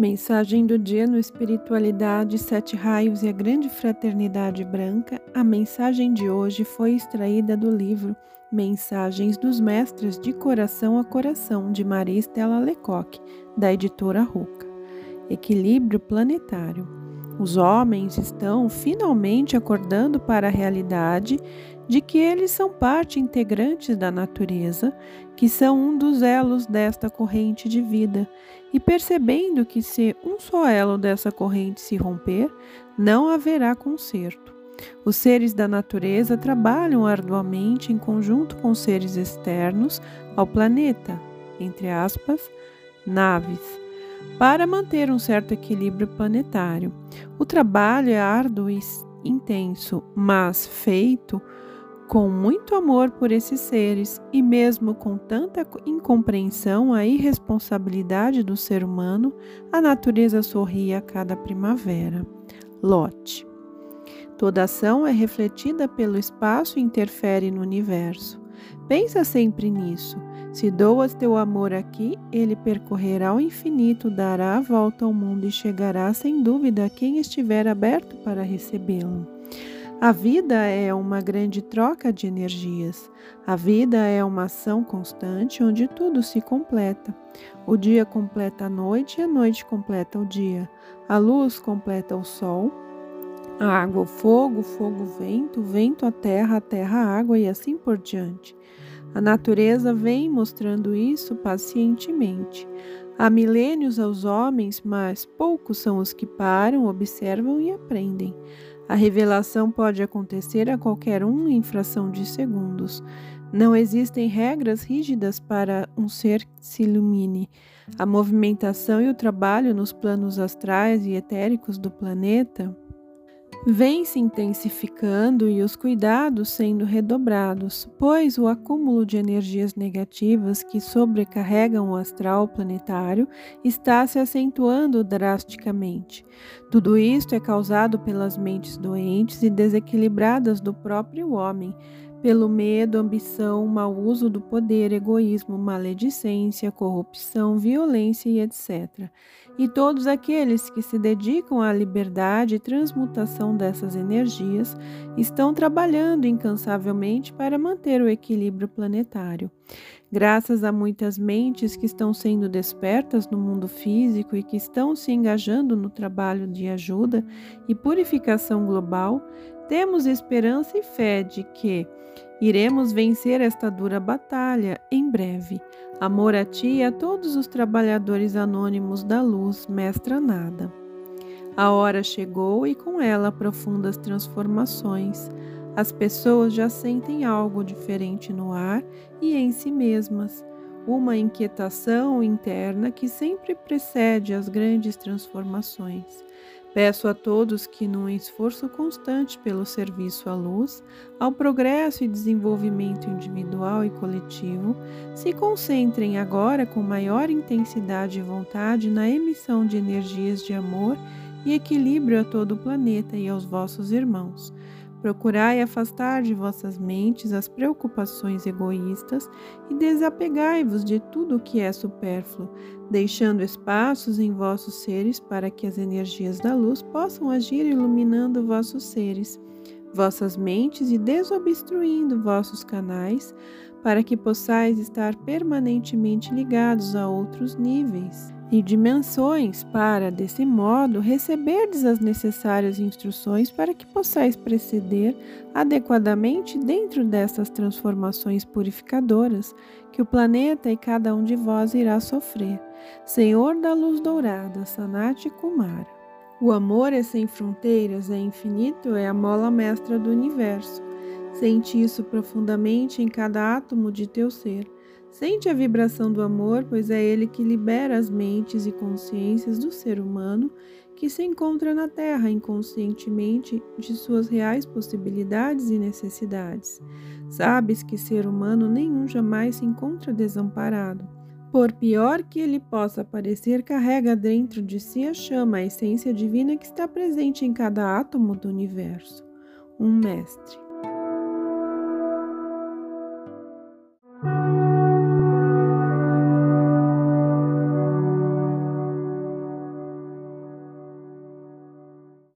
Mensagem do dia no Espiritualidade, Sete Raios e a Grande Fraternidade Branca. A mensagem de hoje foi extraída do livro Mensagens dos Mestres de Coração a Coração, de Maria Estela Lecoque, da editora Ruca. Equilíbrio planetário. Os homens estão finalmente acordando para a realidade de que eles são parte integrante da natureza, que são um dos elos desta corrente de vida, e percebendo que se um só elo dessa corrente se romper, não haverá conserto. Os seres da natureza trabalham arduamente em conjunto com seres externos ao planeta, entre aspas, naves, para manter um certo equilíbrio planetário. O trabalho é árduo e intenso, mas feito com muito amor por esses seres e mesmo com tanta incompreensão à irresponsabilidade do ser humano, a natureza sorri a cada primavera. Lote. Toda ação é refletida pelo espaço e interfere no universo. Pensa sempre nisso. Se doas teu amor aqui, ele percorrerá o infinito, dará a volta ao mundo e chegará sem dúvida a quem estiver aberto para recebê-lo. A vida é uma grande troca de energias. A vida é uma ação constante onde tudo se completa. O dia completa a noite e a noite completa o dia. A luz completa o sol, a água o fogo, o fogo o vento, o vento a terra, a terra a água e assim por diante. A natureza vem mostrando isso pacientemente. Há milênios aos homens, mas poucos são os que param, observam e aprendem. A revelação pode acontecer a qualquer um em fração de segundos. Não existem regras rígidas para um ser que se ilumine. A movimentação e o trabalho nos planos astrais e etéricos do planeta vem se intensificando e os cuidados sendo redobrados, pois o acúmulo de energias negativas que sobrecarregam o astral planetário está se acentuando drasticamente. Tudo isto é causado pelas mentes doentes e desequilibradas do próprio homem, pelo medo, ambição, mau uso do poder, egoísmo, maledicência, corrupção, violência e etc. E todos aqueles que se dedicam à liberdade e transmutação dessas energias estão trabalhando incansavelmente para manter o equilíbrio planetário. Graças a muitas mentes que estão sendo despertas no mundo físico e que estão se engajando no trabalho de ajuda e purificação global, temos esperança e fé de que iremos vencer esta dura batalha em breve. Amor a ti e a todos os trabalhadores anônimos da luz, mestra nada. A hora chegou e com ela profundas transformações. As pessoas já sentem algo diferente no ar e em si mesmas, uma inquietação interna que sempre precede as grandes transformações. Peço a todos que, num esforço constante pelo serviço à luz, ao progresso e desenvolvimento individual e coletivo, se concentrem agora com maior intensidade e vontade na emissão de energias de amor e equilíbrio a todo o planeta e aos vossos irmãos Procurai afastar de vossas mentes as preocupações egoístas e desapegai-vos de tudo o que é supérfluo, deixando espaços em vossos seres para que as energias da luz possam agir iluminando vossos seres, vossas mentes e desobstruindo vossos canais, para que possais estar permanentemente ligados a outros níveis e dimensões para, desse modo, receberdes as necessárias instruções para que possais proceder adequadamente dentro dessas transformações purificadoras que o planeta e cada um de vós irá sofrer. Senhor da luz dourada, Sanat Kumara. O amor é sem fronteiras, é infinito, é a mola mestra do universo. Sente isso profundamente em cada átomo de teu ser Sente a vibração do amor, pois é ele que libera as mentes e consciências do ser humano que se encontra na Terra inconscientemente de suas reais possibilidades e necessidades. Sabes que ser humano nenhum jamais se encontra desamparado. Por pior que ele possa parecer, carrega dentro de si a chama, a essência divina que está presente em cada átomo do universo. Um mestre.